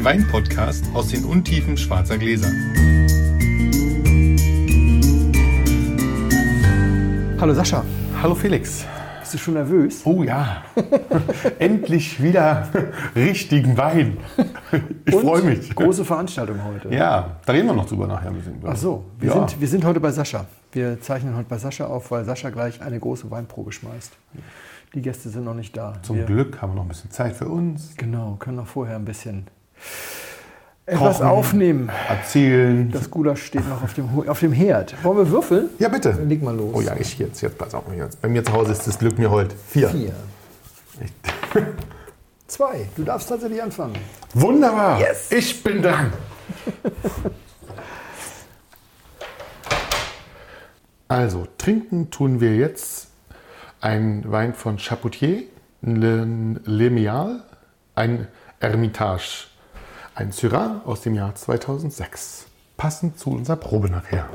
den Wein-Podcast aus den Untiefen schwarzer Gläser. Hallo Sascha, Hallo Felix. bist du schon nervös? Oh ja, endlich wieder richtigen Wein. Ich freue mich. Große Veranstaltung heute. Ja, da reden wir noch drüber nachher ein bisschen. Ach so, wir, Ja. sind, wir sind heute bei Sascha. Wir zeichnen heute bei Sascha auf, weil Sascha gleich eine große Weinprobe schmeißt. Die Gäste sind noch nicht da. Zum wir, Glück haben wir noch ein bisschen Zeit für uns. Genau, können noch vorher ein bisschen etwas Kochen. aufnehmen. Erzählen. Das Gulasch steht noch auf dem, auf dem Herd. Wollen wir würfeln? ja, bitte. Dann leg mal los. Oh ja, ich jetzt, jetzt pass auf. Jetzt. Bei mir zu Hause ist das Glück mir heute. Vier. Vier. Zwei. Du darfst tatsächlich anfangen. Wunderbar. Yes. Ich bin dran. Also, trinken tun wir jetzt einen Wein von Chapoutier, Le, Le Mial, ein Hermitage, ein Syrah aus dem Jahr 2006. Passend zu unserer Probe nachher.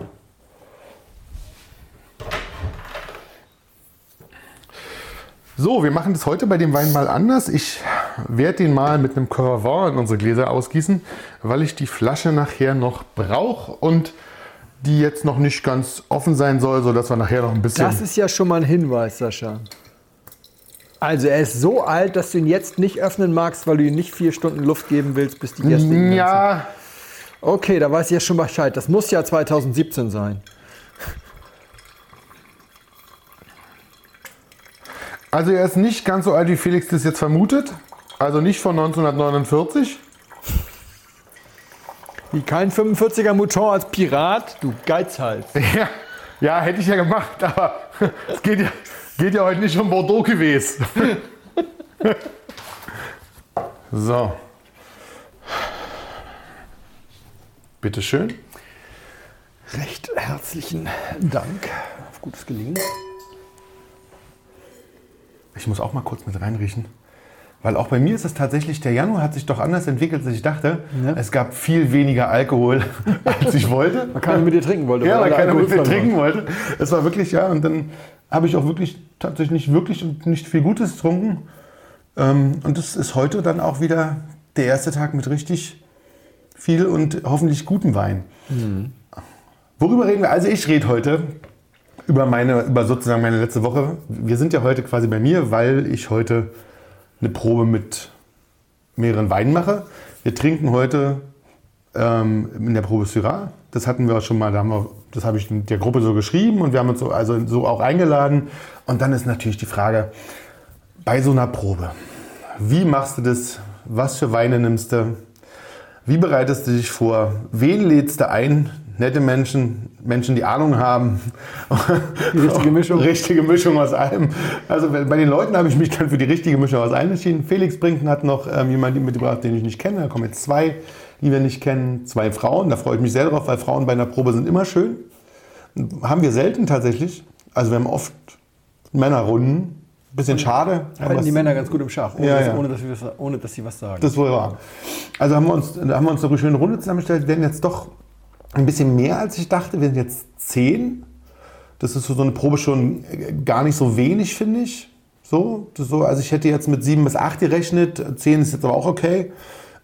So, wir machen das heute bei dem Wein mal anders. Ich werde den mal mit einem Coravant in unsere Gläser ausgießen, weil ich die Flasche nachher noch brauche und die jetzt noch nicht ganz offen sein soll, sodass wir nachher noch ein bisschen... Das ist ja schon mal ein Hinweis, Sascha. Also er ist so alt, dass du ihn jetzt nicht öffnen magst, weil du ihm nicht vier Stunden Luft geben willst, bis die Gäste ihn dann ja. Okay, da weiß ich ja schon Bescheid. Das muss ja 2017 sein. also er ist nicht ganz so alt, wie Felix das jetzt vermutet. Also nicht von 1949. Wie kein 45er Mouton als Pirat, du Geizhals. Ja, ja hätte ich ja gemacht, aber es geht ja, geht ja heute nicht um Bordeaux gewesen. so. Bitteschön. Recht herzlichen Dank. Auf gutes Gelingen. Ich muss auch mal kurz mit reinriechen. Weil auch bei mir ist es tatsächlich, der Januar hat sich doch anders entwickelt, als ich dachte. Ja. Es gab viel weniger Alkohol, als ich wollte. Man keiner mit dir trinken wollte. Ja, weil keiner mit mir waren. trinken wollte. Es war wirklich, ja, und dann habe ich auch wirklich tatsächlich nicht wirklich und nicht viel Gutes getrunken. Ähm, und das ist heute dann auch wieder der erste Tag mit richtig viel und hoffentlich gutem Wein. Worüber reden wir? Also ich rede heute über meine, über sozusagen meine letzte Woche. Wir sind ja heute quasi bei mir, weil ich heute eine Probe mit mehreren Weinen mache. Wir trinken heute ähm, in der Probe Syrah. Das hatten wir auch schon mal, da wir, das habe ich der Gruppe so geschrieben und wir haben uns so, also so auch eingeladen. Und dann ist natürlich die Frage, bei so einer Probe, wie machst du das? Was für Weine nimmst du? Wie bereitest du dich vor? Wen lädst du ein? Nette Menschen, Menschen, die Ahnung haben. Die richtige Mischung. richtige Mischung aus allem. Also bei den Leuten habe ich mich dann für die richtige Mischung aus allem entschieden. Felix Brinken hat noch ähm, jemanden mitgebracht, den ich nicht kenne. Da kommen jetzt zwei, die wir nicht kennen. Zwei Frauen. Da freue ich mich sehr drauf, weil Frauen bei einer Probe sind immer schön. Haben wir selten tatsächlich. Also wir haben oft Männerrunden. Bisschen schade. Halten die Männer ganz gut im Schach, ohne, Ja, dass, ja. Ohne, dass, was- ohne dass sie was sagen. das ist wohl wahr. Also haben wir uns, haben wir uns eine schöne Runde zusammengestellt. Wir werden jetzt doch ein bisschen mehr, als ich dachte. Wir sind jetzt zehn. Das ist so eine Probe schon äh, gar nicht so wenig, finde ich. So, so, also ich hätte jetzt mit sieben bis acht gerechnet. Zehn ist jetzt aber auch okay.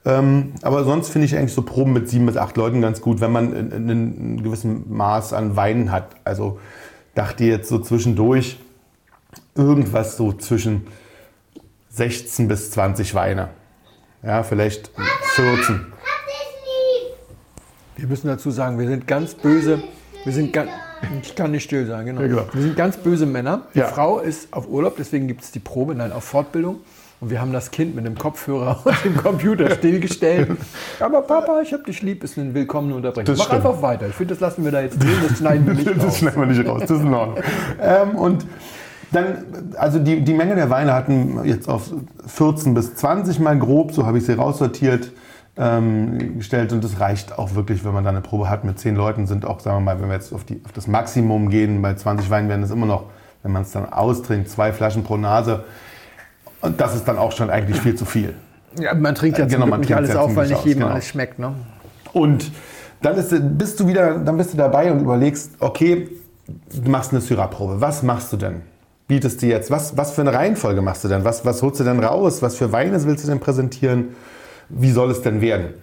Ähm, aber sonst finde ich eigentlich so Proben mit sieben bis acht Leuten ganz gut, wenn man in, in, in einem gewissen Maß an Weinen hat. Also dachte jetzt so zwischendurch irgendwas so zwischen 16 bis 20 Weine. Ja, vielleicht 14. Wir müssen dazu sagen, wir sind ganz böse. Wir sind ganz. Ich kann nicht still sein, genau. Ja, genau. Wir sind ganz böse Männer. Die Ja. Frau ist auf Urlaub, deswegen gibt es die Probe, nein, auf Fortbildung. Und wir haben das Kind mit dem Kopfhörer und dem Computer stillgestellt. Aber Papa, ich hab dich lieb, ist eine willkommene Unterbrechung. Das Mach stimmt. einfach weiter. Ich finde, das lassen wir da jetzt drin, das schneiden wir nicht Das raus. schneiden wir nicht raus, das ist in Ordnung. ähm, und dann, also die, die Menge der Weine hatten jetzt auf 14 bis 20 mal grob, so habe ich sie raussortiert, ähm, gestellt. Und das reicht auch wirklich, wenn man da eine Probe hat mit 10 Leuten, sind auch, sagen wir mal, wenn wir jetzt auf, die, auf das Maximum gehen, bei 20 Weinen werden es immer noch, wenn man es dann austrinkt, zwei Flaschen pro Nase. Und das ist dann auch schon eigentlich viel zu viel. Ja, man trinkt ja Genau, zum man nicht trinkt alles auf, weil nicht jedem genau. alles schmeckt. Ne? Und dann ist, bist du wieder, dann bist du dabei und überlegst, okay, du machst eine Syrah-Probe. Was machst du denn? Bietest du jetzt, was, was für eine Reihenfolge machst du denn? Was, was holst du denn raus? Was für Weine willst du denn präsentieren? Wie soll es denn werden?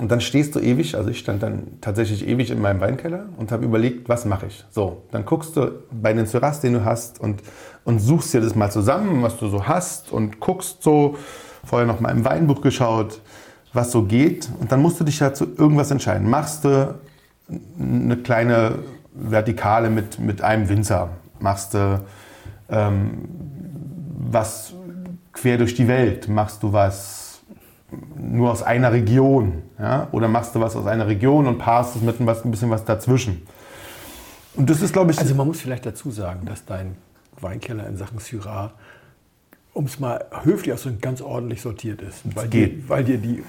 Und dann stehst du ewig, also ich stand dann tatsächlich ewig in meinem Weinkeller und habe überlegt, was mache ich? So, dann guckst du bei den Syrahs, den du hast und, und suchst dir das mal zusammen, was du so hast und guckst so, vorher noch mal im Weinbuch geschaut, was so geht und dann musst du dich ja zu irgendwas entscheiden. Machst du eine kleine Vertikale mit, mit einem Winzer? Machst du ähm, was quer durch die Welt? Machst du was nur aus einer Region? Ja? Oder machst du was aus einer Region und paarst es mit ein bisschen was dazwischen? Und das ist, glaube ich. Also, man muss vielleicht dazu sagen, dass dein Weinkeller in Sachen Syrah, um es mal höflich auszudrücken, ganz ordentlich sortiert ist. Weil dir, weil dir die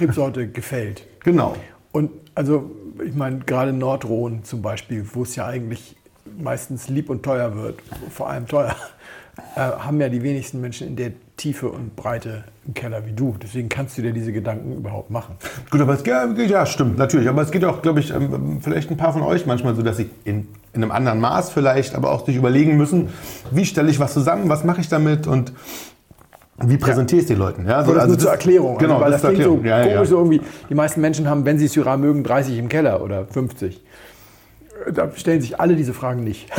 Rebsorte gefällt. Genau. Und also, ich meine, gerade Nordrhone zum Beispiel, wo es ja eigentlich meistens lieb und teuer wird, vor allem teuer, äh, haben ja die wenigsten Menschen in der Tiefe und Breite im Keller wie du. Deswegen kannst du dir diese Gedanken überhaupt machen. Gut, aber es geht, ja, stimmt, natürlich. Aber es geht auch, glaube ich, ähm, vielleicht ein paar von euch manchmal so, dass sie in, in einem anderen Maß vielleicht, aber auch sich überlegen müssen, wie stelle ich was zusammen, was mache ich damit und wie präsentiere ich es den Leuten? Ja, so, das also nur zur Erklärung. Genau, also, weil das, das klingt so ja, komisch ja. so irgendwie. Die meisten Menschen haben, wenn sie Syrah mögen, 30 im Keller oder 50. Da stellen sich alle diese Fragen nicht.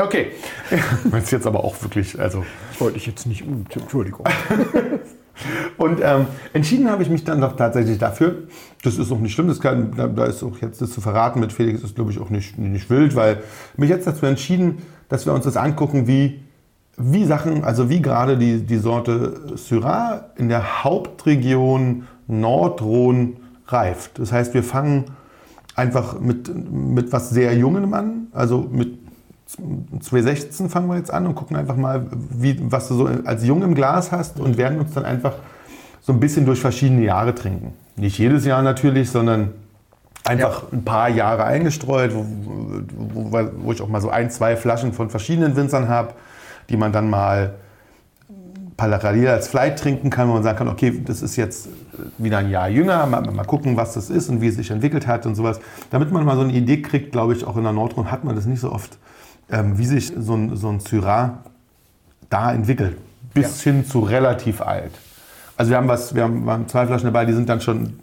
Okay. Das ist jetzt aber auch wirklich, also. Das wollte ich jetzt nicht, Entschuldigung. Und ähm, entschieden habe ich mich dann doch tatsächlich dafür. Das ist auch nicht schlimm, das kann, da, da ist auch jetzt das zu verraten mit Felix ist, glaube ich, auch nicht, nicht wild, weil mich jetzt dazu entschieden, dass wir uns das angucken, wie, wie Sachen, also wie gerade die, die Sorte Syrah in der Hauptregion Nordrhone reift. Das heißt, wir fangen einfach mit, mit was sehr Jungem an, also mit 2016 fangen wir jetzt an und gucken einfach mal, wie, was du so als Jung im Glas hast und werden uns dann einfach so ein bisschen durch verschiedene Jahre trinken. Nicht jedes Jahr natürlich, sondern einfach ja. ein paar Jahre eingestreut, wo, wo, wo, ich auch mal so ein, zwei Flaschen von verschiedenen Winzern habe, die man dann mal parallel als Flight trinken kann, wo man sagen kann, okay, das ist jetzt wieder ein Jahr jünger, mal, mal, gucken, was das ist und wie es sich entwickelt hat und sowas. Damit man mal so eine Idee kriegt, glaube ich, auch in der Nordrhein hat man das nicht so oft ähm, wie sich so ein, so ein Syrah da entwickelt. Bis ja. hin zu relativ alt. Also wir haben was, wir haben, wir haben zwei Flaschen dabei, die sind dann schon,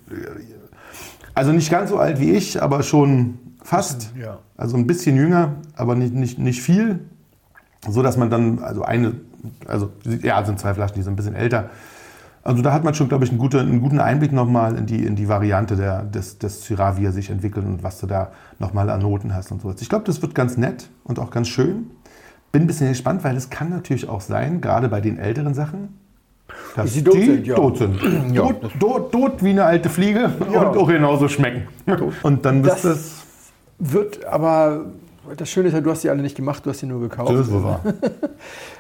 also nicht ganz so alt wie ich, aber schon fast. Ja. Also ein bisschen jünger, aber nicht, nicht, nicht viel. So dass man dann, also eine, also ja, sind zwei Flaschen, die sind ein bisschen älter. Also da hat man schon, glaube ich, einen guten, einen guten Einblick nochmal in die, in die Variante der, des, des Syrah, wie er sich entwickelt und was du da nochmal an Noten hast und so. Ich glaube, das wird ganz nett und auch ganz schön. Bin ein bisschen gespannt, weil es kann natürlich auch sein, gerade bei den älteren Sachen, dass die tot sind. Ja. Tot sind. Ja. Tot, tot, tot, wie eine alte Fliege ja. und auch genauso schmecken. Und dann das, das wird aber, das Schöne ist ja, du hast die alle nicht gemacht, du hast sie nur gekauft. Das ist wohl wahr.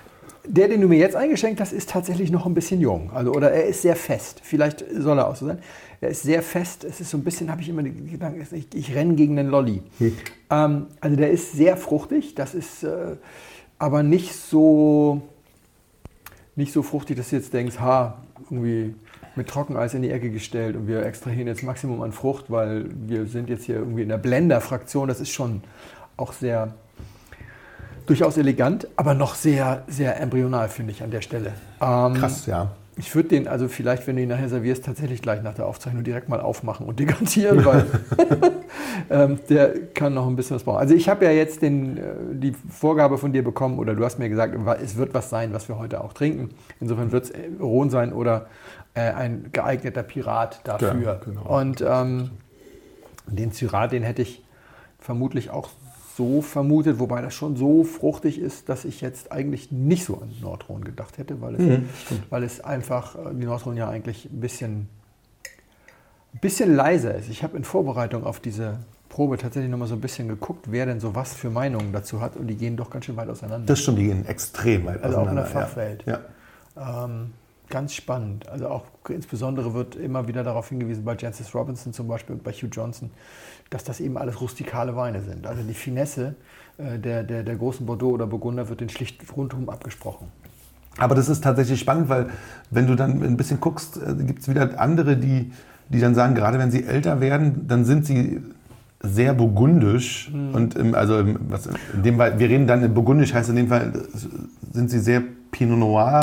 Der, den du mir jetzt eingeschenkt hast, ist tatsächlich noch ein bisschen jung. Also, oder er ist sehr fest. Vielleicht soll er auch so sein. Er ist sehr fest. Es ist so ein bisschen, habe ich immer den Gedanken, ich, ich renne gegen den Lolli. Hm. Ähm, also der ist sehr fruchtig. Das ist äh, aber nicht so, nicht so fruchtig, dass du jetzt denkst, ha, irgendwie mit Trockeneis in die Ecke gestellt und wir extrahieren jetzt Maximum an Frucht, weil wir sind jetzt hier irgendwie in der Blender-Fraktion. Das ist schon auch sehr durchaus elegant, aber noch sehr, sehr embryonal, finde ich, an der Stelle. Ähm, Krass, ja. Ich würde den, also vielleicht, wenn du ihn nachher servierst, tatsächlich gleich nach der Aufzeichnung direkt mal aufmachen und dekantieren, weil ähm, der kann noch ein bisschen was brauchen. Also ich habe ja jetzt den, äh, die Vorgabe von dir bekommen, oder du hast mir gesagt, es wird was sein, was wir heute auch trinken. Insofern wird es äh, Rhone sein oder äh, ein geeigneter Pirat dafür. Ja, genau. Und ähm, den Zyrat, den hätte ich vermutlich auch so vermutet, wobei das schon so fruchtig ist, dass ich jetzt eigentlich nicht so an Nordrhone gedacht hätte, weil es, mhm, weil es einfach, äh, die Nordrhone ja eigentlich ein bisschen, ein bisschen leiser ist. Ich habe in Vorbereitung auf diese Probe tatsächlich noch mal so ein bisschen geguckt, wer denn so was für Meinungen dazu hat und die gehen doch ganz schön weit auseinander. Das stimmt, die gehen extrem weit also auseinander. Also auch in der Fachwelt. Ja. ja. Ähm, ganz spannend. Also auch insbesondere wird immer wieder darauf hingewiesen, bei Jancis Robinson zum Beispiel und bei Hugh Johnson, dass das eben alles rustikale Weine sind. Also die Finesse äh, der, der, der großen Bordeaux oder Burgunder wird den schlicht rundum abgesprochen. Aber das ist tatsächlich spannend, weil wenn du dann ein bisschen guckst, äh, gibt es wieder andere, die, die dann sagen, gerade wenn sie älter werden, dann sind sie sehr burgundisch. Mhm. Und im, also im, was, in dem Fall, wir reden dann, burgundisch heißt in dem Fall, sind sie sehr Pinot Noir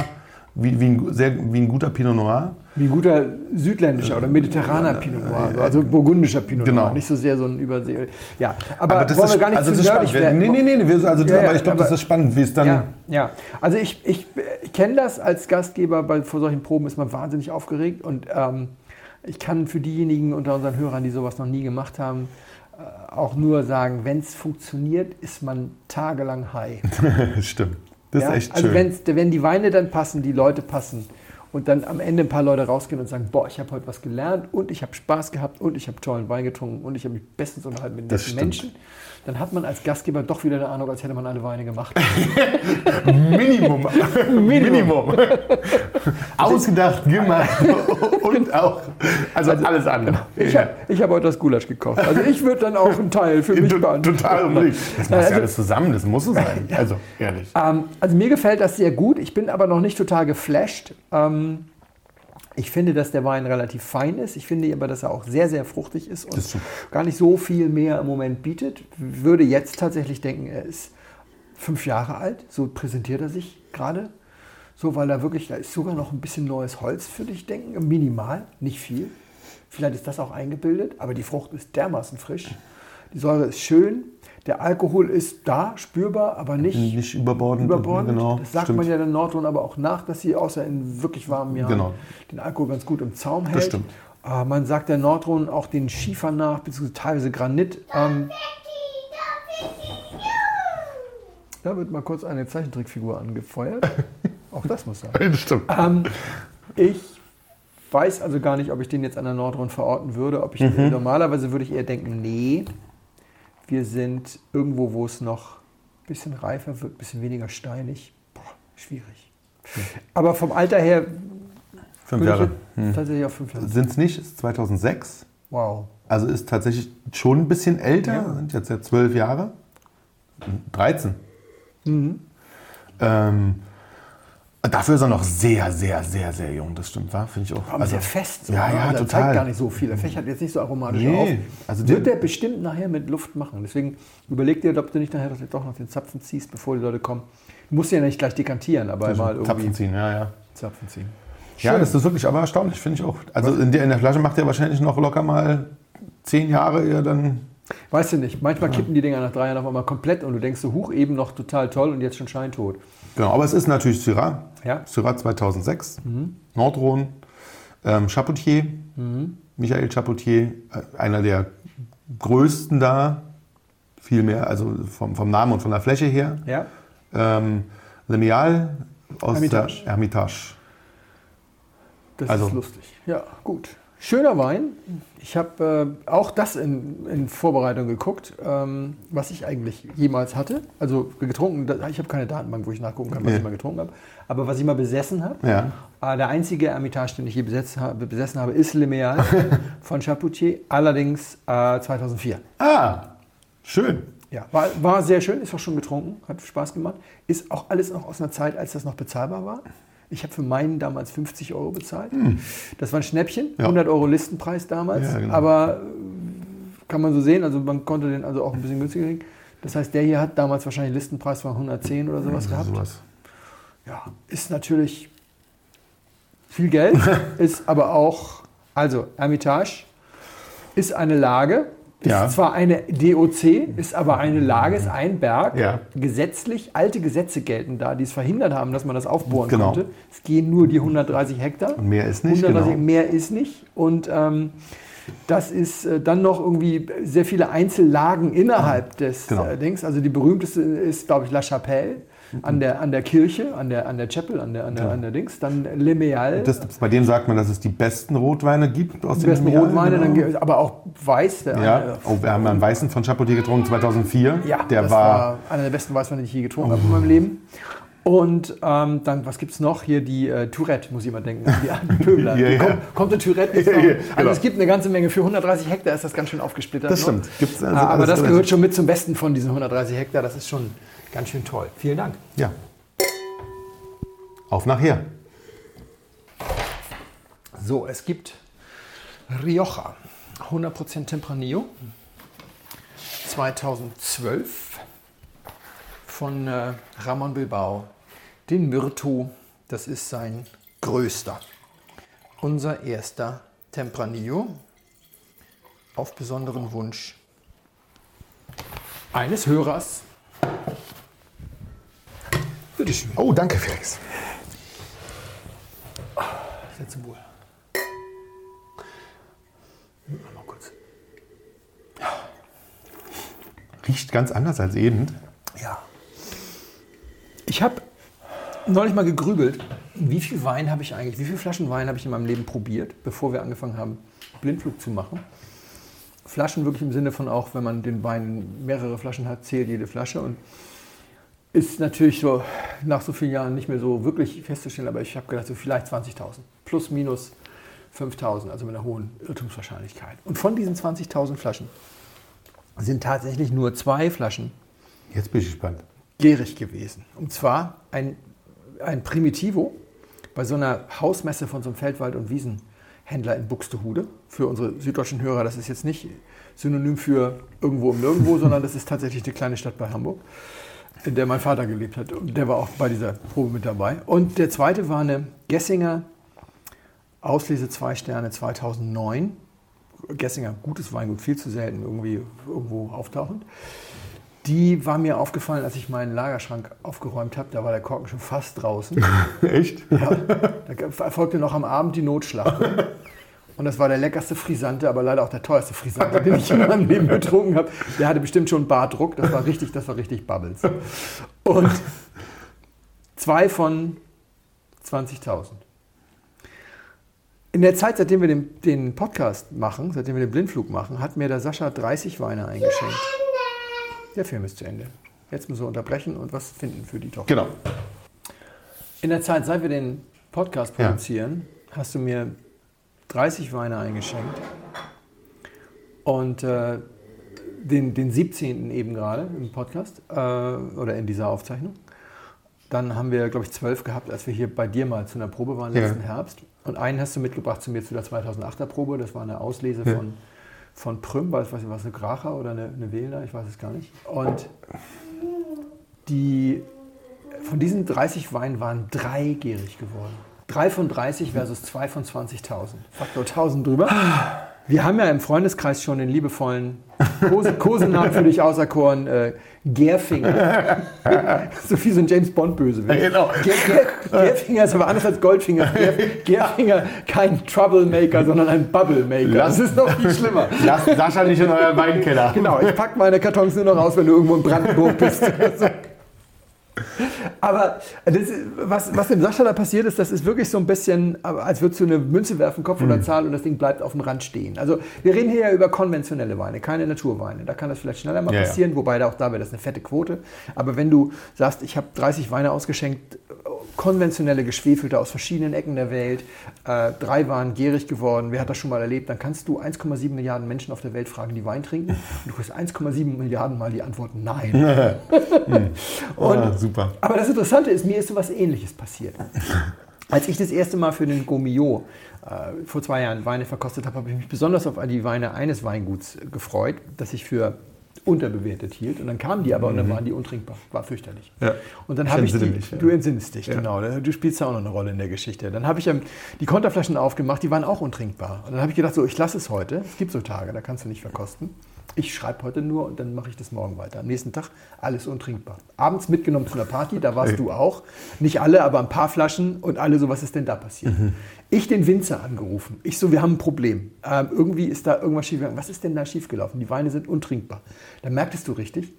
wie, wie, ein, sehr, wie ein guter Pinot Noir. Wie ein guter südländischer oder mediterraner Pinot Noir, also burgundischer Pinot Genau. Noir, nicht so sehr so ein Übersee. Ja, aber, Aber das wollen ist, wir gar nicht also zu nerdig werden. Nee, nee, nee, wir- also, Ja, ja, aber ich glaube, das ist spannend, wie es dann. Ja, ja. Also ich, ich, ich kenne das als Gastgeber, bei vor solchen Proben ist man wahnsinnig aufgeregt und ähm, ich kann für diejenigen unter unseren Hörern, die sowas noch nie gemacht haben, äh, auch nur sagen, wenn es funktioniert, ist man tagelang high. Stimmt. Das Ja? ist echt also schön. wenn's, wenn die Weine dann passen, die Leute passen und dann am Ende ein paar Leute rausgehen und sagen, boah, ich habe heute was gelernt und ich habe Spaß gehabt und ich habe tollen Wein getrunken und ich habe mich bestens unterhalten mit Das netten stimmt. Dann hat man als Gastgeber doch wieder eine Ahnung, als hätte man alle Weine gemacht. Minimum. Minimum. Ausgedacht, gemacht und auch. Also, alles andere. Ich habe hab heute das Gulasch gekocht. Also ich würde dann auch einen Teil für mich beantworten. Total unbedingt. Das machst du Also- ja alles zusammen, das muss so sein. Also, ehrlich. Ähm, also mir gefällt das sehr gut. Ich bin aber noch nicht total geflasht. Ähm, ich finde, dass der Wein relativ fein ist. Ich finde aber, dass er auch sehr, sehr fruchtig ist und ist gar nicht so viel mehr im Moment bietet. Würde jetzt tatsächlich denken, er ist fünf Jahre alt. So präsentiert er sich gerade. So, weil da wirklich, da ist sogar noch ein bisschen neues Holz für dich denken. Minimal, nicht viel. Vielleicht ist das auch eingebildet, aber die Frucht ist dermaßen frisch. Die Säure ist schön. Der Alkohol ist da, spürbar, aber nicht Nicht überbordend. überbordend. Genau, das sagt stimmt. man ja den Nordrhein aber auch nach, dass sie außer in wirklich warmen Jahren Genau. den Alkohol ganz gut im Zaum hält. stimmt. Äh, man sagt der Nordrhein auch den Schiefer nach, beziehungsweise teilweise Granit. Ähm, da wird mal kurz eine Zeichentrickfigur angefeuert. auch das muss sein. Das stimmt. Ähm, ich weiß also gar nicht, ob ich den jetzt an der Nordrhein verorten würde. Ob ich, Mhm. Normalerweise würde ich eher denken, nee, wir sind irgendwo, wo es noch ein bisschen reifer wird, ein bisschen weniger steinig. Boah, schwierig. Aber vom Alter her Fünf Jahre. jetzt tatsächlich auf fünf Jahre. Sind es nicht? Ist 2006. Wow. Also ist tatsächlich schon ein bisschen älter. Ja. Sind jetzt ja zwölf Jahre. 13. Mhm. Ähm, dafür ist er noch sehr, sehr, sehr, sehr jung. Das stimmt, war? Finde ich auch. Aber sehr fest. so, ja, ja, Also er total. zeigt gar nicht so viel. Er fächert jetzt nicht so aromatisch Nee, auf. also Wird der- bestimmt nachher mit Luft machen. Deswegen überleg dir, ob du nicht nachher doch noch den Zapfen ziehst, bevor die Leute kommen. Du musst ja nicht gleich dekantieren, aber mal irgendwie Zapfen ziehen, ja, ja. Zapfen ziehen. Ja, das ist wirklich aber erstaunlich, finde ich auch. Also in der, in der Flasche macht er wahrscheinlich noch locker mal zehn Jahre, ehe dann. Weißt du nicht, manchmal kippen die Dinger nach drei Jahren auf einmal komplett und du denkst so, huch, eben noch total toll und jetzt schon scheintot. Genau, aber es ist natürlich Syrah. Ja. Syrah 2006, Nordrhone, ähm, Chapoutier, Michael Chapoutier, äh, einer der größten da, viel mehr, also vom, vom Namen und von der Fläche her. Ja? Ähm, Lemial aus Hermitage. der Hermitage. Das Also- ist lustig. Ja, gut. Schöner Wein. Ich habe äh, auch das in, in Vorbereitung geguckt, ähm, was ich eigentlich jemals hatte. Also getrunken, ich habe keine Datenbank, wo ich nachgucken kann, was Nee. ich mal getrunken habe. Aber was ich mal besessen habe, Ja. äh, der einzige Hermitage, den ich je besetzt habe, besessen habe, ist Le Meal von Chapoutier, allerdings äh, 2004. Ah, schön. Ja, war, war sehr schön, ist auch schon getrunken, hat Spaß gemacht. Ist auch alles noch aus einer Zeit, als das noch bezahlbar war. Ich habe für meinen damals 50 Euro bezahlt. Das war ein Schnäppchen, Hm. Ja. 100 Euro Listenpreis damals. Ja, genau. Aber äh, kann man so sehen, also man konnte den also auch ein bisschen günstiger kriegen. Das heißt, der hier hat damals wahrscheinlich Listenpreis von 110 oder sowas gehabt. Sowas. Ja, ist natürlich viel Geld, ist aber auch, also Hermitage ist eine Lage, ist Ja. zwar eine DOC, ist aber eine Lage, ist ein Berg. Ja. Gesetzlich, alte Gesetze gelten da, die es verhindert haben, dass man das aufbohren Genau. konnte. Es gehen nur die 130 Hektar. Und mehr ist nicht, 130, genau. Mehr ist nicht. Und ähm, das ist äh, dann noch irgendwie sehr viele Einzellagen innerhalb des Genau. äh, Dings. Also die berühmteste ist, glaube ich, La Chapelle an der, an der Kirche, an der, an der Chapel, an der, an der, an der Dings. Dann Le Meal. Das, bei dem sagt man, dass es die besten Rotweine gibt aus die dem besten Jahr, Rotweine, genau. dann, aber auch Weiß. Der Ja, eine- oh, wir haben einen weißen von Chapoutier getrunken 2004. ja der das war, war einer der besten Weißweine, die ich je getrunken habe in meinem Leben. Und ähm, dann, was gibt es noch? Hier die äh, Tourette, muss ich mal denken. Die alten Pöbler. Ja, ja. Kommt, kommt eine Tourette nicht Ja, noch? ja, Also genau. es gibt eine ganze Menge. Für 130 Hektar ist das ganz schön aufgesplittert. Das noch. stimmt. Gibt's also Ah, aber das gehört schon mit zum Besten von diesen 130 Hektar. Das ist schon ganz schön toll. Vielen Dank. ja. Auf nachher. So, es gibt Rioja, 100% Tempranillo, 2012 von äh, Ramon Bilbao, den Myrto Das ist sein größter. Unser erster Tempranillo auf besonderen Wunsch eines Hörers. Bitte schön. Oh, danke, Felix. Setze wohl. Mal kurz. Riecht ganz anders als eben. Ja. Ich habe neulich mal gegrübelt, wie viel Wein habe ich eigentlich, wie viele Flaschen Wein habe ich in meinem Leben probiert, bevor wir angefangen haben, Blindflug zu machen. Flaschen wirklich im Sinne von auch, wenn man den Wein mehrere Flaschen hat, zählt jede Flasche und ist natürlich so nach so vielen Jahren nicht mehr so wirklich festzustellen, aber ich habe gedacht, so vielleicht 20.000, plus minus 5.000, also mit einer hohen Irrtumswahrscheinlichkeit. Und von diesen 20.000 Flaschen sind tatsächlich nur zwei Flaschen Jetzt bin ich gespannt. gärig gewesen. Und zwar ein, ein Primitivo bei so einer Hausmesse von so einem Feldwald- und Wiesenhändler in Buxtehude. Für unsere süddeutschen Hörer, das ist jetzt nicht synonym für irgendwo im Nirgendwo, sondern das ist tatsächlich eine kleine Stadt bei Hamburg, in der mein Vater gelebt hat. Und der war auch bei dieser Probe mit dabei. Und der zweite war eine Gessinger Auslese 2 Sterne 2009. Gessinger, gutes Weingut, viel zu selten irgendwie irgendwo auftauchend. Die war mir aufgefallen, als ich meinen Lagerschrank aufgeräumt habe. Da war der Korken schon fast draußen. Echt? Ja, da folgte noch am Abend die Notschlachtung. Und das war der leckerste Frisante, aber leider auch der teuerste Frisante, den ich in meinem Leben getrunken habe. Der hatte bestimmt schon Bardruck. Das war richtig, das war richtig Bubbles. Und zwei von 20.000. In der Zeit, seitdem wir den, den Podcast machen, seitdem wir den Blindflug machen, hat mir der Sascha 30 Weine eingeschenkt. Der Film ist zu Ende. Jetzt müssen wir unterbrechen und was finden für die Tochter. Genau. In der Zeit, seit wir den Podcast Ja. produzieren, hast du mir 30 Weine eingeschenkt. Und äh, den, den 17. eben gerade im Podcast äh, oder in dieser Aufzeichnung. Dann haben wir, glaube ich, zwölf gehabt, als wir hier bei dir mal zu einer Probe waren Ja. letzten Herbst. Und einen hast du mitgebracht zu mir zu der 2008er Probe. Das war eine Auslese Ja. von, von Prüm, weiß ich, was eine Gracher oder eine, eine Wählner, ich weiß es gar nicht. Und die, von diesen 30 Weinen waren drei gierig geworden. Drei von 30 versus zwei von 20.000. Faktor 1000 drüber. Wir haben ja im Freundeskreis schon den liebevollen Kose- Kosenamen für dich auserkoren, äh, Gärfinger. so wie so ein James Bond-Bösewicht. Genau. Gär, Gär, Gärfinger ist aber anders als Goldfinger. Gär, Gärfinger kein Troublemaker, sondern ein Bubblemaker. Lass- Das ist noch viel schlimmer. Lasst Sascha nicht in euren Weinkeller. Genau, ich packe meine Kartons nur noch raus, wenn du irgendwo in Brandenburg bist. Aber das, ist- was, was dem Sascha da passiert ist, das ist wirklich so ein bisschen, aber als würdest du eine Münze werfen, Kopf oder Zahl und das Ding bleibt auf dem Rand stehen. Also wir reden hier ja über konventionelle Weine, keine Naturweine. Da kann das vielleicht schneller mal Ja, ja. passieren, wobei da auch da wäre das eine fette Quote. Aber wenn du sagst, ich habe 30 Weine ausgeschenkt, konventionelle Geschwefelte aus verschiedenen Ecken der Welt, äh, drei waren gierig geworden, wer hat das schon mal erlebt, dann kannst du 1,7 Milliarden Menschen auf der Welt fragen, die Wein trinken und du kriegst 1,7 Milliarden mal die Antwort Nein. Und, Ah, super. aber das Interessante ist, mir ist so was Ähnliches passiert. Als ich das erste Mal für den Gomillot äh, vor zwei Jahren Weine verkostet habe, habe ich mich besonders auf die Weine eines Weinguts gefreut, das ich für unterbewertet hielt. Und dann kamen die aber und dann waren die untrinkbar. War fürchterlich. Mhm. Ja. Und dann habe ich die, mich, ja. du entsinnst dich, Ja. genau. Du spielst ja auch noch eine Rolle in der Geschichte. Dann habe ich ähm, die Konterflaschen aufgemacht, die waren auch untrinkbar. Und dann habe ich gedacht, so, ich lasse es heute. Es gibt so Tage, da kannst du nicht verkosten. Ich schreibe heute nur und dann mache ich das morgen weiter. Am nächsten Tag alles untrinkbar. Abends mitgenommen zu einer Party, da warst du auch. Nicht alle, aber ein paar Flaschen und alle so, was ist denn da passiert? Mhm. Ich den Winzer angerufen. Ich so, wir haben ein Problem. Ähm, irgendwie ist da irgendwas schiefgegangen. Was ist denn da schiefgelaufen? Die Weine sind untrinkbar. Da merktest du richtig,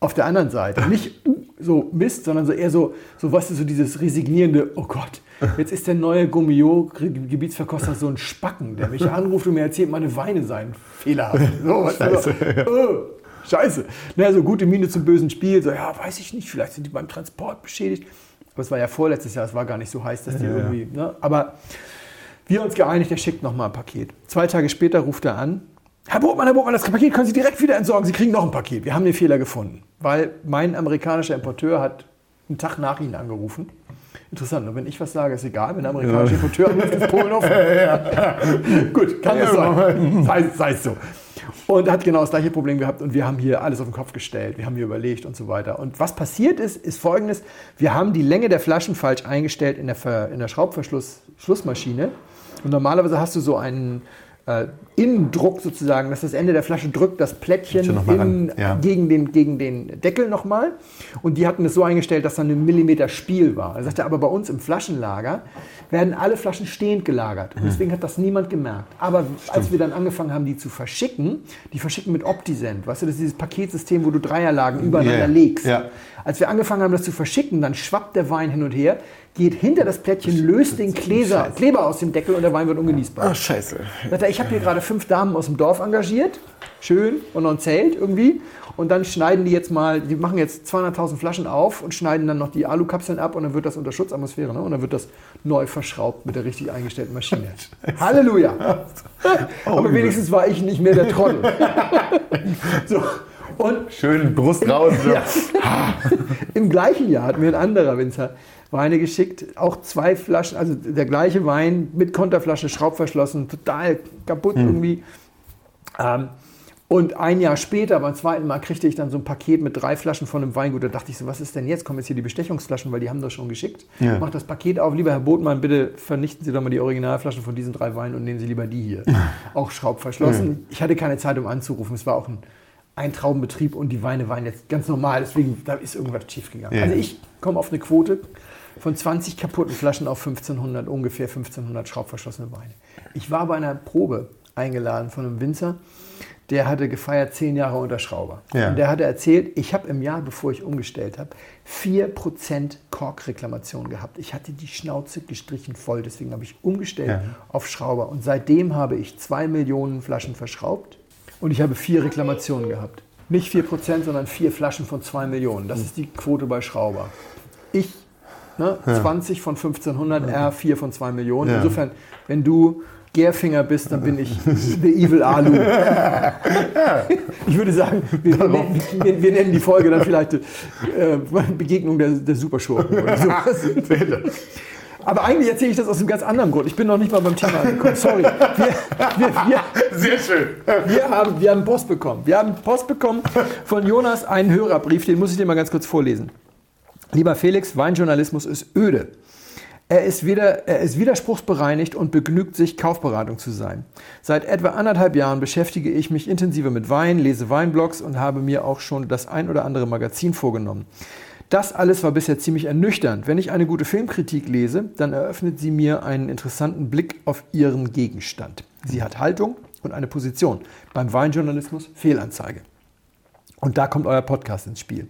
auf der anderen Seite. Nicht uh, so Mist, sondern so eher so, so weißt du, so dieses resignierende, oh Gott, jetzt ist der neue Gummio-Gebietsverkoster so ein Spacken, der mich anruft und mir erzählt, meine Weine seien fehlerhaft. So, du, so, oh, Scheiße. Naja, so gute Miene zum bösen Spiel, so, ja, weiß ich nicht, vielleicht sind die beim Transport beschädigt. Aber es war ja vorletztes Jahr, es war gar nicht so heiß, dass die Ja, irgendwie, ne? aber wir uns geeinigt, er schickt nochmal ein Paket. Zwei Tage später ruft er an. Herr Botmann, Herr Botmann, das Paket können Sie direkt wieder entsorgen. Sie kriegen noch ein Paket. Wir haben den Fehler gefunden. Weil mein amerikanischer Importeur hat einen Tag nach Ihnen angerufen. Interessant, und wenn ich was sage, ist egal. Wenn der amerikanische Importeur anruft, ist Polen offen. Gut, kann es sein. Sei, sei es so. Und hat genau das gleiche Problem gehabt und wir haben hier alles auf den Kopf gestellt, wir haben hier überlegt und so weiter. Und was passiert ist, ist folgendes, wir haben die Länge der Flaschen falsch eingestellt in der, Ver, in der Schraubverschlussmaschine. Und normalerweise hast du so einen äh, Innendruck sozusagen, dass das Ende der Flasche drückt das Plättchen in, ja. gegen, den, gegen den Deckel nochmal. Und die hatten es so eingestellt, dass dann ein Millimeter Spiel war. Er sagte, aber bei uns im Flaschenlager werden alle Flaschen stehend gelagert. Und hm. deswegen hat das niemand gemerkt. Aber Stimmt. als wir dann angefangen haben, die zu verschicken, die verschicken mit Optisend. Weißt du, das ist dieses Paketsystem, wo du Dreierlagen übereinander yeah. legst. Ja. Als wir angefangen haben, das zu verschicken, dann schwappt der Wein hin und her, geht hinter das Plättchen, löst den Kleber, Kleber aus dem Deckel und der Wein wird ungenießbar. Ach, scheiße. Ich habe hier gerade fünf Damen aus dem Dorf engagiert, schön, und noch ein Zelt irgendwie. Und dann schneiden die jetzt mal, die machen jetzt 200.000 Flaschen auf und schneiden dann noch die Alukapseln ab und dann wird das unter Schutzatmosphäre, ne? und dann wird das neu verschraubt mit der richtig eingestellten Maschine. Halleluja! Oh, Aber wenigstens war ich nicht mehr der Trottel. so. Und Schön Brust raus. So. ja. Im gleichen Jahr hat mir ein anderer Winzer Weine geschickt, auch zwei Flaschen, also der gleiche Wein mit Konterflasche, schraubverschlossen, total kaputt hm. irgendwie. Ähm, und ein Jahr später, beim zweiten Mal, kriegte ich dann so ein Paket mit drei Flaschen von einem Weingut. Da dachte ich so, was ist denn jetzt? Kommen jetzt hier die Bestechungsflaschen, weil die haben das schon geschickt. Ja. Mach das Paket auf. Lieber Herr Botmann, bitte vernichten Sie doch mal die Originalflaschen von diesen drei Weinen und nehmen Sie lieber die hier. auch schraubverschlossen. Ja. Ich hatte keine Zeit, um anzurufen. Es war auch ein ein Traubenbetrieb und die Weine waren jetzt ganz normal, deswegen da ist irgendwas schief gegangen. Ja. Also ich komme auf eine Quote von 20 kaputten Flaschen auf 1500, ungefähr 1500 schraubverschlossene Weine. Ich war bei einer Probe eingeladen von einem Winzer, der hatte gefeiert zehn Jahre unter Schrauber. Ja. Und der hatte erzählt, ich habe im Jahr, bevor ich umgestellt habe, 4% Korkreklamation gehabt. Ich hatte die Schnauze gestrichen voll, deswegen habe ich umgestellt ja. auf Schrauber. Und seitdem habe ich zwei Millionen Flaschen verschraubt und ich habe vier Reklamationen gehabt. Nicht 4%, sondern vier Flaschen von 2 Millionen. Das ist die Quote bei Schrauber. Ich, ne, ja. 20 von 1500, R 4 von 2 Millionen. Ja. Insofern, wenn du Gärfinger bist, dann bin ich the evil Alu. Ich würde sagen, wir, wir, wir, nennen die Folge dann vielleicht äh, Begegnung der, der Superschurken oder so. Aber eigentlich erzähle ich das aus einem ganz anderen Grund. Ich bin noch nicht mal beim Thema angekommen. Sorry. Wir, wir, wir, Sehr schön. Wir haben, wir haben Post bekommen. Wir haben Post bekommen von Jonas, einen Hörerbrief, den muss ich dir mal ganz kurz vorlesen. Lieber Felix, Weinjournalismus ist öde. Er ist, wieder, er ist widerspruchsbereinigt und begnügt sich, Kaufberatung zu sein. Seit etwa anderthalb Jahren beschäftige ich mich intensiver mit Wein, lese Weinblogs und habe mir auch schon das ein oder andere Magazin vorgenommen. Das alles war bisher ziemlich ernüchternd. Wenn ich eine gute Filmkritik lese, dann eröffnet sie mir einen interessanten Blick auf ihren Gegenstand. Sie hat Haltung und eine Position. Beim Weinjournalismus Fehlanzeige. Und da kommt euer Podcast ins Spiel.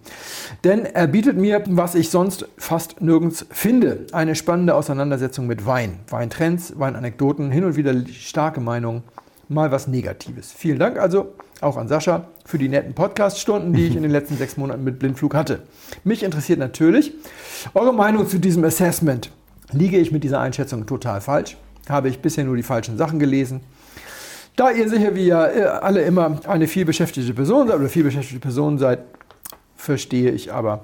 Denn er bietet mir, was ich sonst fast nirgends finde, eine spannende Auseinandersetzung mit Wein. Weintrends, Weinanekdoten, hin und wieder starke Meinungen, mal was Negatives. Vielen Dank also auch an Sascha für die netten Podcast-Stunden, die ich in den letzten sechs Monaten mit Blindflug hatte. Mich interessiert natürlich eure Meinung zu diesem Assessment. Liege ich mit dieser Einschätzung total falsch? Habe ich bisher nur die falschen Sachen gelesen? Da ihr sicher wie ja äh, alle immer eine vielbeschäftigte Person seid oder vielbeschäftigte Person seid, verstehe ich aber,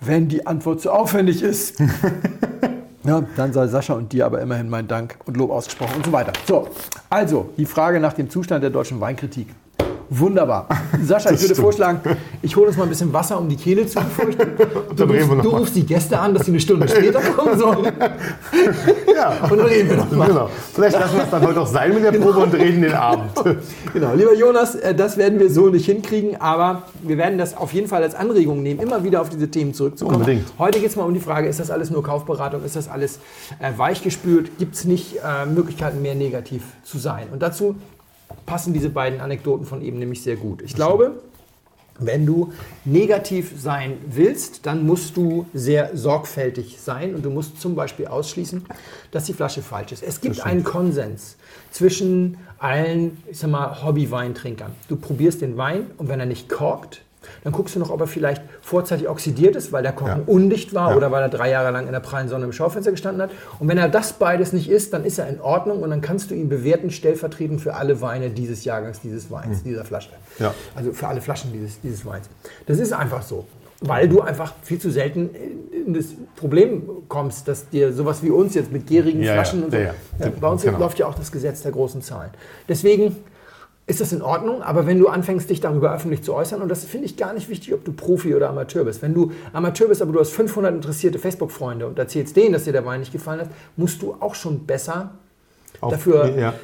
wenn die Antwort zu aufwendig ist, ja, dann sei Sascha und dir aber immerhin mein Dank und Lob ausgesprochen und so weiter. So, also die Frage nach dem Zustand der deutschen Weinkritik. Wunderbar. Sascha, ich würde stimmt. vorschlagen, ich hole uns mal ein bisschen Wasser, um die Kehle zu befeuchten. Du, rufst, du rufst die Gäste an, dass sie eine Stunde später kommen sollen. Ja. Und dann reden wir noch mal. Genau. Vielleicht lassen wir es dann heute auch sein mit der Probe genau. und reden den Abend. Genau. Lieber Jonas, äh, das werden wir so nicht hinkriegen, aber wir werden das auf jeden Fall als Anregung nehmen, immer wieder auf diese Themen zurückzukommen. Unbedingt. Heute geht es mal um die Frage, ist das alles nur Kaufberatung, ist das alles äh, weichgespült, gibt es nicht äh, Möglichkeiten mehr negativ zu sein? Und dazu passen diese beiden Anekdoten von eben nämlich sehr gut. Ich glaube, wenn du negativ sein willst, dann musst du sehr sorgfältig sein und du musst zum Beispiel ausschließen, dass die Flasche falsch ist. Es gibt einen Konsens zwischen allen, ich sag mal, Hobby-Weintrinkern. Du probierst den Wein und wenn er nicht korkt, dann guckst du noch, ob er vielleicht vorzeitig oxidiert ist, weil der Korken ja. undicht war ja. oder weil er drei Jahre lang in der prallen Sonne im Schaufenster gestanden hat. Und wenn er das beides nicht ist, dann ist er in Ordnung und dann kannst du ihn bewerten, stellvertretend für alle Weine dieses Jahrgangs, dieses Weins, mhm. dieser Flasche. Ja. Also für alle Flaschen dieses, dieses Weins. Das ist einfach so weil du einfach viel zu selten in das Problem kommst, dass dir sowas wie uns jetzt mit gierigen ja, Flaschen ja, und so. Ja, bei uns genau. läuft ja auch das Gesetz der großen Zahlen. Deswegen ist das in Ordnung. Aber wenn du anfängst, dich darüber öffentlich zu äußern, und das finde ich gar nicht wichtig, ob du Profi oder Amateur bist. Wenn du Amateur bist, aber du hast 500 interessierte Facebook-Freunde und erzählst denen, dass dir der Wein nicht gefallen hat, musst du auch schon besser Auf- dafür ja.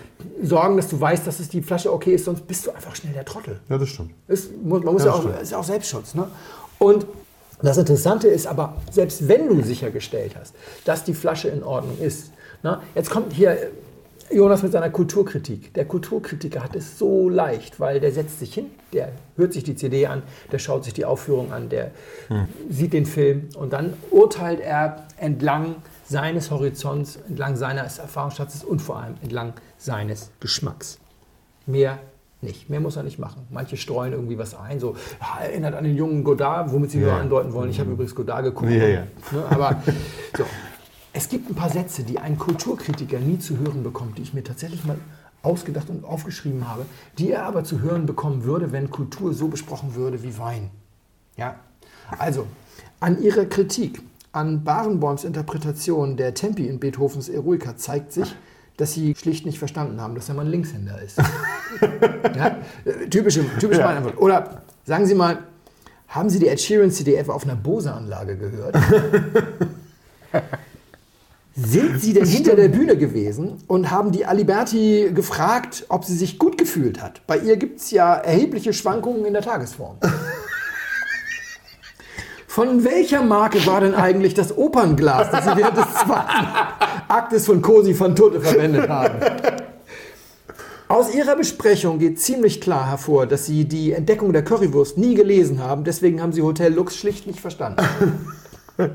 sorgen, dass du weißt, dass es die Flasche okay ist, sonst bist du einfach schnell der Trottel. Ja, das stimmt. Ist, man muss Ja, ja, auch, stimmt. ist ja auch Selbstschutz. Ne? Und das Interessante ist aber, selbst wenn du sichergestellt hast, dass die Flasche in Ordnung ist, ne? jetzt kommt hier Jonas mit seiner Kulturkritik. Der Kulturkritiker hat es so leicht, weil der setzt sich hin, der hört sich die CD an, der schaut sich die Aufführung an, der sieht den Film und dann urteilt er entlang seines Horizonts, entlang seines Erfahrungsschatzes und vor allem entlang seines Geschmacks. Mehr nicht. Mehr muss er nicht machen. Manche streuen irgendwie was ein, so ja, erinnert an den jungen Godard, womit sie nur Ja. andeuten wollen. Ich habe übrigens Godard geguckt. Ja, ja. Ne, aber so. Es gibt ein paar Sätze, die ein Kulturkritiker nie zu hören bekommt, die ich mir tatsächlich mal ausgedacht und aufgeschrieben habe, die er aber zu hören bekommen würde, wenn Kultur so besprochen würde wie Wein. Ja, also an ihrer Kritik an Barenboims Interpretation der Tempi in Beethovens Eroica zeigt sich, dass sie schlicht nicht verstanden haben, dass er mal ein Linkshänder ist. ja? Typische, typische Ja. Antwort. Oder sagen Sie mal, haben Sie die Ed Sheeran CD etwa auf einer Bose-Anlage gehört? Sind Sie denn hinter der Bühne gewesen und haben die Aliberti gefragt, ob sie sich gut gefühlt hat? Bei ihr gibt es ja erhebliche Schwankungen in der Tagesform. Von welcher Marke war denn eigentlich das Opernglas, das Sie während des zweiten Aktes von Cosi van Tutte verwendet haben? Aus Ihrer Besprechung geht ziemlich klar hervor, dass Sie die Entdeckung der Currywurst nie gelesen haben. Deswegen haben Sie Hotel Lux schlicht nicht verstanden.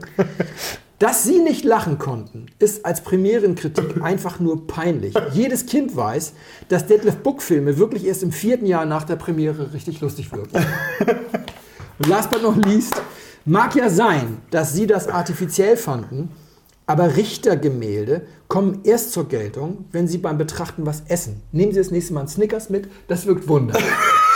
Dass Sie nicht lachen konnten, ist als Premierenkritik einfach nur peinlich. Jedes Kind weiß, dass Detlef Book-Filme wirklich erst im vierten Jahr nach der Premiere richtig lustig wirken. Und last but not least, mag ja sein, dass Sie das artifiziell fanden, aber Richtergemälde kommen erst zur Geltung, wenn Sie beim Betrachten was essen. Nehmen Sie das nächste Mal einen Snickers mit, das wirkt Wunder.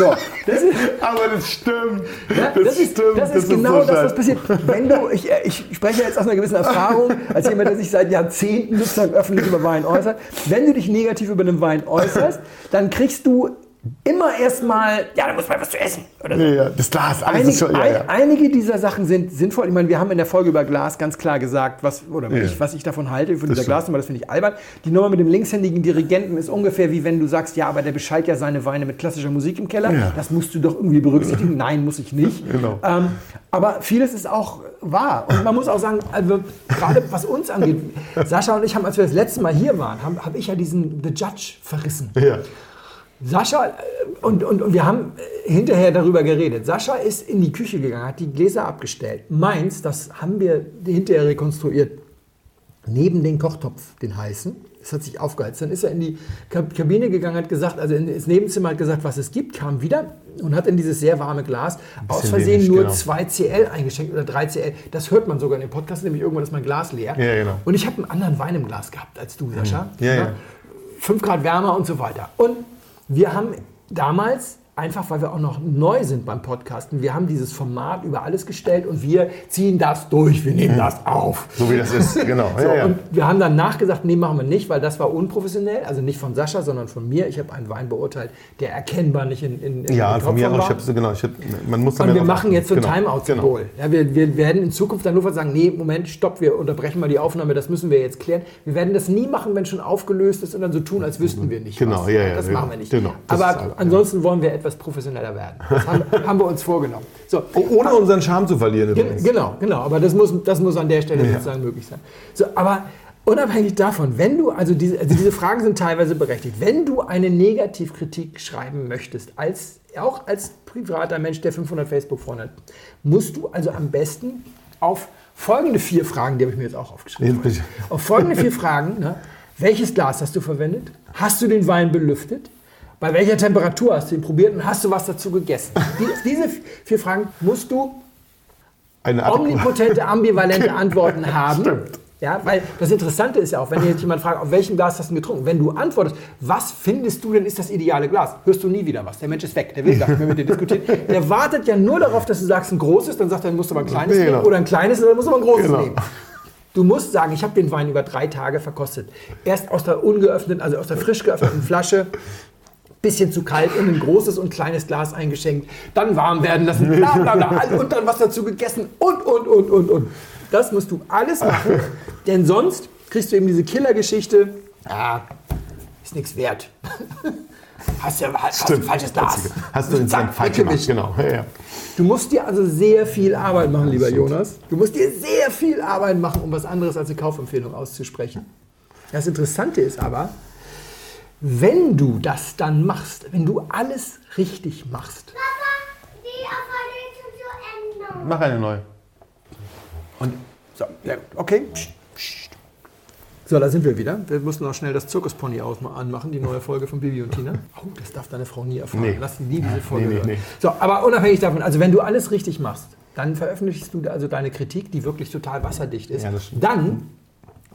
So, das ist, Aber das stimmt. ja, das, ist, das ist genau das, was passiert. Wenn du, ich, äh, ich spreche jetzt aus einer gewissen Erfahrung, als jemand, der sich seit Jahrzehnten sozusagen öffentlich über Wein äußert. Wenn du dich negativ über den Wein äußerst, dann kriegst du immer erstmal, ja, da muss man was zu essen. Oder so. Ja, das Glas, alles Einig, ist schon. Ja, ein, ja. Einige dieser Sachen sind sinnvoll. Ich meine, wir haben in der Folge über Glas ganz klar gesagt, was, oder Ja. ich, was ich davon halte, von dieser stimmt. Glasnummer, das finde ich albern. Die Nummer mit dem linkshändigen Dirigenten ist ungefähr wie wenn du sagst, ja, aber der beschallt ja seine Weine mit klassischer Musik im Keller. Ja. Das musst du doch irgendwie berücksichtigen. Nein, muss ich nicht. Genau. Ähm, aber vieles ist auch wahr. Und man muss auch sagen, also gerade was uns angeht, Sascha und ich haben, als wir das letzte Mal hier waren, habe hab ich ja diesen The Judge verrissen. Ja. Sascha, äh, und, und, und wir haben äh, hinterher darüber geredet. Sascha ist in die Küche gegangen, hat die Gläser abgestellt. Meins, das haben wir hinterher rekonstruiert, neben den Kochtopf, den heißen. Es hat sich aufgeheizt. Dann ist er in die Kab- Kabine gegangen, hat gesagt, also ins Nebenzimmer hat gesagt, was es gibt, kam wieder und hat in dieses sehr warme Glas aus Versehen wenig, nur genau. 2 CL eingeschenkt oder 3 CL. Das hört man sogar in dem Podcast, nämlich irgendwann ist mein Glas leer. Ja, genau. Und ich habe einen anderen Wein im Glas gehabt als du, Sascha. Ja, ja. 5 Grad wärmer und so weiter. Und wir haben damals, einfach weil wir auch noch neu sind beim Podcasten, wir haben dieses Format über alles gestellt und wir ziehen das durch, wir nehmen das auf. So wie das ist, genau. So, ja, ja. Und wir haben dann nachgesagt, nee, machen wir nicht, weil das war unprofessionell. Also nicht von Sascha, sondern von mir. Ich habe einen Wein beurteilt, der erkennbar nicht in, in, in ja, von mir Topform auch. Ich habe so genau. Ich hab, man muss dann Und wir machen jetzt so ein Genau. Timeout-Symbol. Ja, wir, wir werden in Zukunft dann nur sagen, nee, Moment, stopp, wir unterbrechen mal die Aufnahme, das müssen wir jetzt klären. Wir werden das nie machen, wenn schon aufgelöst ist und dann so tun, als wüssten wir nicht Genau, was. ja, ja, Das ja, machen wir nicht. genau. Aber ansonsten wollen wir etwas professioneller werden. Das haben, haben wir uns vorgenommen. So, Oh, Ohne unseren Charme zu verlieren Gen- übrigens. Genau, genau. Aber das muss, das muss an der Stelle Ja. sozusagen möglich sein. So, aber unabhängig davon, wenn du, also diese, also diese Fragen sind teilweise berechtigt, wenn du eine Negativkritik schreiben möchtest, als, auch als privater Mensch, der 500 Facebook-Freunde hat, musst du also am besten auf folgende vier Fragen, die habe ich mir jetzt auch aufgeschrieben, auf folgende vier Fragen, ne, welches Glas hast du verwendet? Hast du den Wein belüftet? Bei welcher Temperatur hast du ihn probiert und hast du was dazu gegessen? Die, diese vier Fragen musst du Eine omnipotente, ambivalente Antworten haben. Stimmt. Ja, weil das Interessante ist ja auch, wenn jetzt jemand fragt, auf welchem Glas hast du getrunken? Wenn du antwortest, was findest du denn ist das ideale Glas? Hörst du nie wieder was. Der Mensch ist weg, der will gar nicht mehr mit dir diskutieren. Der wartet ja nur darauf, dass du sagst, ein großes, dann sagt er, dann musst du aber ein kleines Nee, nehmen. genau. Oder ein kleines, dann musst du aber ein großes Genau. nehmen. Du musst sagen, ich habe den Wein über drei Tage verkostet. Erst aus der ungeöffneten, also aus der frisch geöffneten Flasche, bisschen zu kalt in ein großes und kleines Glas eingeschenkt, dann warm werden lassen, bla bla bla, und dann was dazu gegessen und, und, und, und, und. Das musst du alles machen, denn sonst kriegst du eben diese Killergeschichte, ah, ist nichts wert. Hast ja hast ein falsches Glas. Hast du insgesamt falsch gemacht, genau. Ja, ja. Du musst dir also sehr viel Arbeit machen, lieber Jonas. Du musst dir sehr viel Arbeit machen, um was anderes als eine Kaufempfehlung auszusprechen. Das Interessante ist aber, wenn du das dann machst, wenn du alles richtig machst. Papa, die Aufgabe zu Ende. Mach eine neue. Und so, ja, okay. Psst, psst. So, da sind wir wieder. Wir mussten noch schnell das Zirkuspony anmachen, die neue Folge von Bibi und Tina. Oh, das darf deine Frau nie erfahren. Nee. Lass sie nie diese Folge nee, hören. nee. So, aber unabhängig davon, also wenn du alles richtig machst, dann veröffentlichst du also deine Kritik, die wirklich total wasserdicht ist. Ja, dann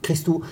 kriegst du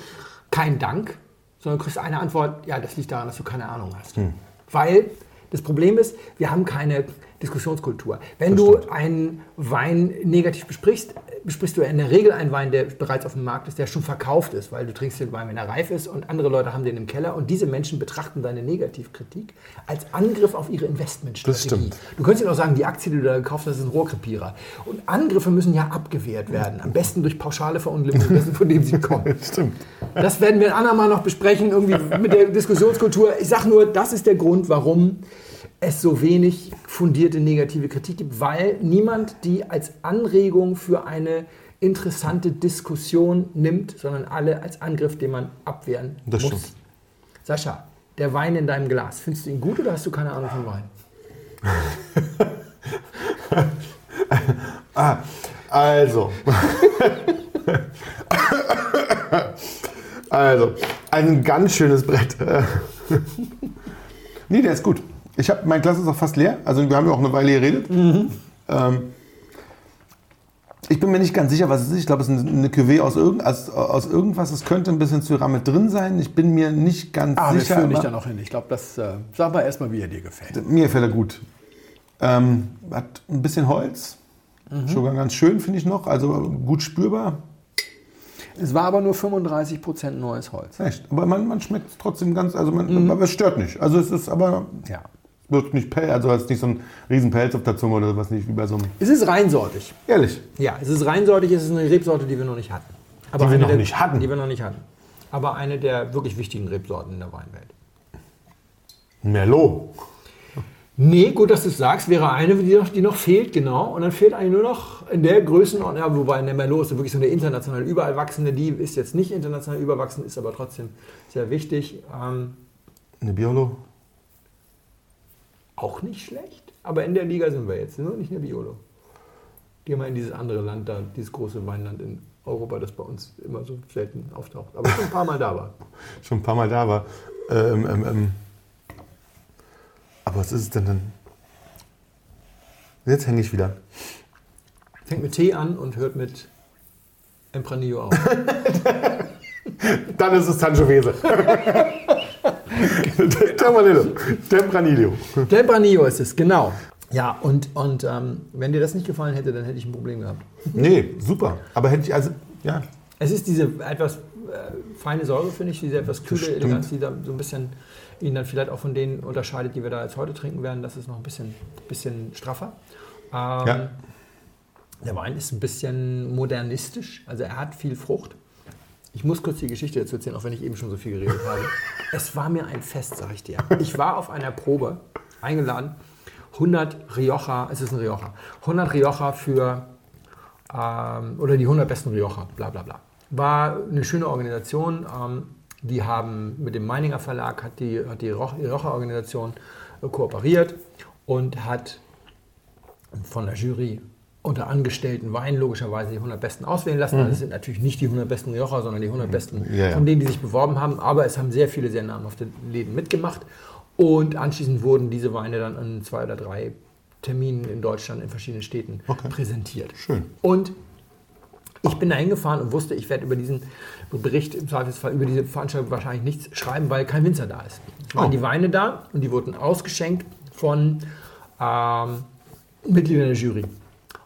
keinen Dank, sondern kriegst eine Antwort, ja, das liegt daran, dass du keine Ahnung hast. Hm. Weil das Problem ist, wir haben keine Diskussionskultur. Wenn du einen Wein negativ besprichst, besprichst du in der Regel einen Wein, der bereits auf dem Markt ist, der schon verkauft ist, weil du trinkst den Wein, wenn er reif ist und andere Leute haben den im Keller und diese Menschen betrachten deine Negativkritik als Angriff auf ihre Investmentstrategie. Das stimmt. Du könntest ihnen auch sagen, die Aktie, die du da gekauft hast, ist ein Rohrkrepierer. Und Angriffe müssen ja abgewehrt werden. Am besten durch pauschale Verunglimpfung dessen, von dem sie kommen. Stimmt. Das werden wir ein andermal noch besprechen, irgendwie mit der Diskussionskultur. Ich sage nur, das ist der Grund, warum es so wenig fundierte negative Kritik gibt, weil niemand die als Anregung für eine interessante Diskussion nimmt, sondern alle als Angriff, den man abwehren Das muss. stimmt. Sascha, der Wein in deinem Glas, findest du ihn gut oder hast du keine Ahnung von Wein? Also. also, ein ganz schönes Brett. nee, der ist gut. Ich hab, mein Glas ist auch fast leer. Also wir haben ja auch eine Weile geredet. Ähm, ich bin mir nicht ganz sicher, was es ist. Ich glaube, es ist eine Cuvée aus, irgend, aus, aus irgendwas. Es könnte ein bisschen Syrah mit drin sein. Ich bin mir nicht ganz Ah, wir sicher. führen dich aber- da noch hin. Ich glaube, das äh, sag mal erstmal, wie er dir gefällt. Mir gefällt er gut. Ähm, hat ein bisschen Holz. Schon ganz schön, finde ich noch. Also gut spürbar. Es war aber nur 35% neues Holz. Echt. Aber man, man schmeckt es trotzdem ganz, also man, aber es stört nicht. Also es ist aber, Ja. Wird nicht Pelz, also es ist nicht so ein riesen Pelz auf der Zunge oder was nicht, wie bei so einem. Es ist reinsortig. Ehrlich. Ja, es ist reinsortig, es ist eine Rebsorte, die wir noch nicht hatten. Aber Die wir eine noch der, nicht hatten? Die wir noch nicht hatten. Aber eine der wirklich wichtigen Rebsorten in der Weinwelt. Merlot. Nee, gut, dass du es sagst, wäre eine, die noch, die noch fehlt, genau. Und dann fehlt eigentlich nur noch in der Größenordnung, ja, wobei in der Merlot ist wirklich so eine international überall wachsende, die ist jetzt nicht international überwachsend, ist aber trotzdem sehr wichtig. Ähm, Eine Biolo. Auch nicht schlecht, aber in der Liga sind wir jetzt, nur nicht eine Biolo. Gehen wir in dieses andere Land da, dieses große Weinland in Europa, das bei uns immer so selten auftaucht, aber schon ein paar Mal da war. Schon ein paar Mal da war. Ähm, ähm, ähm. Aber was ist es denn dann? Jetzt hänge ich wieder. Fängt mit T an und hört mit Empranillo auf. Dann ist es Sangiovese. Tempranillo. Tempranillo. Tempranillo ist es, genau. Ja, und, und ähm, wenn dir das nicht gefallen hätte, dann hätte ich ein Problem gehabt. Nee, super. Aber hätte ich, also, ja. Es ist diese etwas äh, feine Säure, finde ich, diese etwas kühle. Eleganz, die da so ein bisschen ihn dann vielleicht auch von denen unterscheidet, die wir da jetzt heute trinken werden. Das ist noch ein bisschen, bisschen straffer. Ähm, Ja. Der Wein ist ein bisschen modernistisch, also er hat viel Frucht. Ich muss kurz die Geschichte dazu erzählen, auch wenn ich eben schon so viel geredet habe. Es war mir ein Fest, sag ich dir. Ich war auf einer Probe eingeladen, 100 Rioja, es ist ein Rioja, 100 Rioja für, ähm, oder die 100 besten Rioja, bla bla bla. War eine schöne Organisation. Ähm, die haben mit dem Meininger Verlag, hat die, hat die Rioja-Organisation kooperiert und hat von der Jury unter angestellten Wein logischerweise die 100 Besten auswählen lassen. Also es sind natürlich nicht die 100 Besten Rioja, sondern die 100 Besten Ja, ja. von denen, die sich beworben haben. Aber es haben sehr viele sehr namhafte Läden mitgemacht. Und anschließend wurden diese Weine dann an zwei oder drei Terminen in Deutschland in verschiedenen Städten Okay. präsentiert. Schön. Und ich bin da hingefahren und wusste, ich werde über diesen Bericht im Zweifelsfall, über diese Veranstaltung wahrscheinlich nichts schreiben, weil kein Winzer da ist. Es waren Oh. die Weine da und die wurden ausgeschenkt von ähm, Mitgliedern der Jury.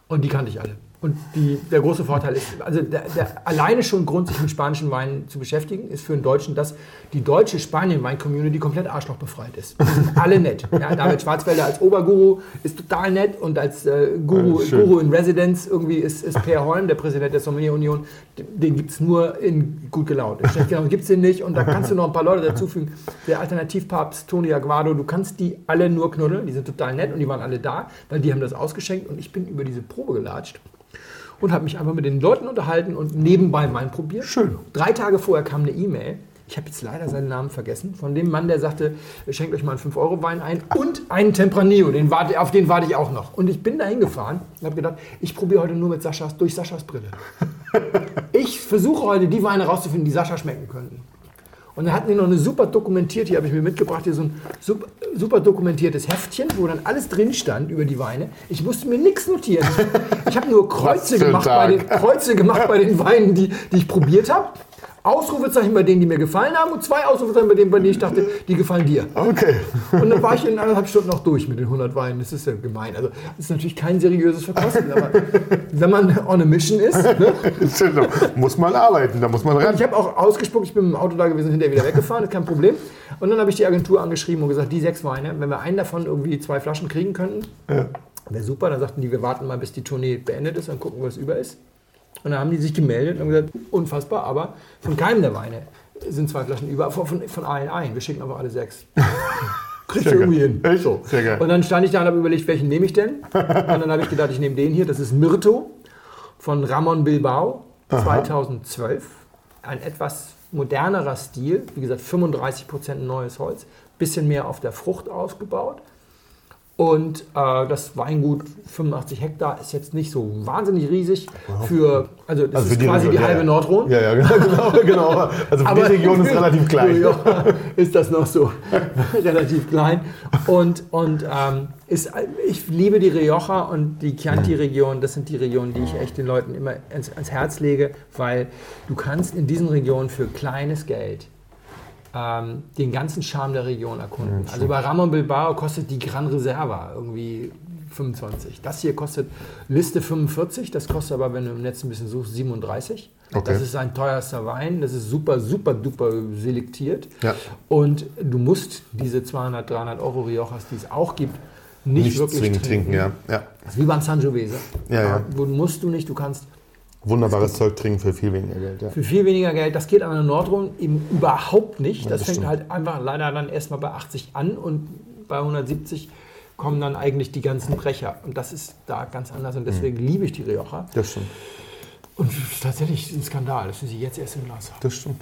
Und die kannte ich alle. Und die, der große Vorteil ist, also der, der alleine schon Grund, sich mit spanischen Weinen zu beschäftigen, ist für einen Deutschen, dass die deutsche Spanien-Wein-Community komplett arschlochbefreit ist. Die sind alle nett. Ja, David Schwarzwälder als Oberguru ist total nett und als äh, Guru, Ja. Guru in Residence irgendwie ist, ist Per Holm, der Präsident der Sommelier-Union. Den gibt es nur in gut gelaunt. In schlecht gelaunt gibt es den nicht. Und da kannst du noch ein paar Leute dazufügen. Der Alternativpapst Toni Aguado, du kannst die alle nur knuddeln. Die sind total nett und die waren alle da, weil die haben das ausgeschenkt. Und ich bin über diese Probe gelatscht und habe mich einfach mit den Leuten unterhalten und nebenbei Wein probiert. Schön. Drei Tage vorher kam eine E-Mail. Ich habe jetzt leider seinen Namen vergessen. Von dem Mann, der sagte, schenkt euch mal einen 5-Euro-Wein ein und einen Tempranillo. Den warte, auf den warte ich auch noch. Und ich bin da hingefahren und habe gedacht, ich probiere heute nur mit Saschas, durch Saschas Brille. Ich versuche heute die Weine rauszufinden, die Sascha schmecken könnten. Und dann hatten die noch eine super dokumentiert, hier habe ich mir mitgebracht, hier so ein super, dokumentiertes Heftchen, wo dann alles drin stand über die Weine. Ich musste mir nichts notieren. Ich habe nur Kreuze gemacht, bei den. Kreuze gemacht bei den Weinen, die, die ich probiert habe. Ausrufezeichen bei denen, die mir gefallen haben und zwei Ausrufezeichen bei denen, bei denen ich dachte, die gefallen dir. Okay. Und dann war ich in anderthalb Stunden noch durch mit den 100 Weinen. Das ist ja gemein. Also, das ist natürlich kein seriöses Verkosten, aber wenn man on a mission ist, ne? muss man arbeiten, da muss man ran. Ich habe auch ausgespuckt, ich bin mit dem Auto da gewesen, hinterher wieder weggefahren, ist kein Problem. Und dann habe ich die Agentur angeschrieben und gesagt, die sechs Weine, wenn wir einen davon irgendwie zwei Flaschen kriegen könnten, wäre super. Dann sagten die, wir warten mal, bis die Tournee beendet ist, dann gucken, was über ist. Und dann haben die sich gemeldet und gesagt, unfassbar, aber von keinem der Weine sind zwei Flaschen über, von, von, von allen ein. Wir schicken aber alle sechs. Kriegst du irgendwie hin. Echt? So. Sehr geil. Und dann stand ich da und habe überlegt, welchen nehme ich denn? Und dann habe ich gedacht, ich nehme den hier, das ist Myrto von Ramon Bilbao 2012. Ein etwas modernerer Stil, wie gesagt 35% neues Holz, bisschen mehr auf der Frucht ausgebaut. Und äh, das Weingut 85 Hektar ist jetzt nicht so wahnsinnig riesig für, also das Also ist die quasi Region, die halbe ja. Nordrhein. Ja, ja, genau. genau. Also für die Region ist relativ klein. Ja, ist das noch so relativ klein. Und, und ähm, ist, ich liebe die Rioja und die Chianti-Region. Das sind die Regionen, die ich echt den Leuten immer ans, ans Herz lege, weil du kannst in diesen Regionen für kleines Geld ähm, den ganzen Charme der Region erkunden. also bei Ramon Bilbao kostet die Gran Reserva irgendwie 25. Das hier kostet Liste 45, das kostet aber, wenn du im Netz ein bisschen suchst, 37. Okay. Das ist sein teuerster Wein, das ist super, super duper selektiert. Ja. Und du musst diese 200, 300 Euro Riojas, die es auch gibt, nicht, Nicht wirklich zwingend trinken, ja. ja. Das ist wie beim Sangiovese. Ja, ja. Wo musst du nicht, du kannst Wunderbares Zeug trinken für viel weniger Geld. Ja. für viel weniger Geld. Das geht an der Nordrhein eben überhaupt nicht. Das, das fängt stimmt. halt einfach leider dann erstmal bei 80 an und bei 170 kommen dann eigentlich die ganzen Brecher. Und das ist da ganz anders und deswegen liebe ich die Rioja. Das stimmt. Und tatsächlich ein Skandal, dass wir sie jetzt erst im Glas haben. Das stimmt.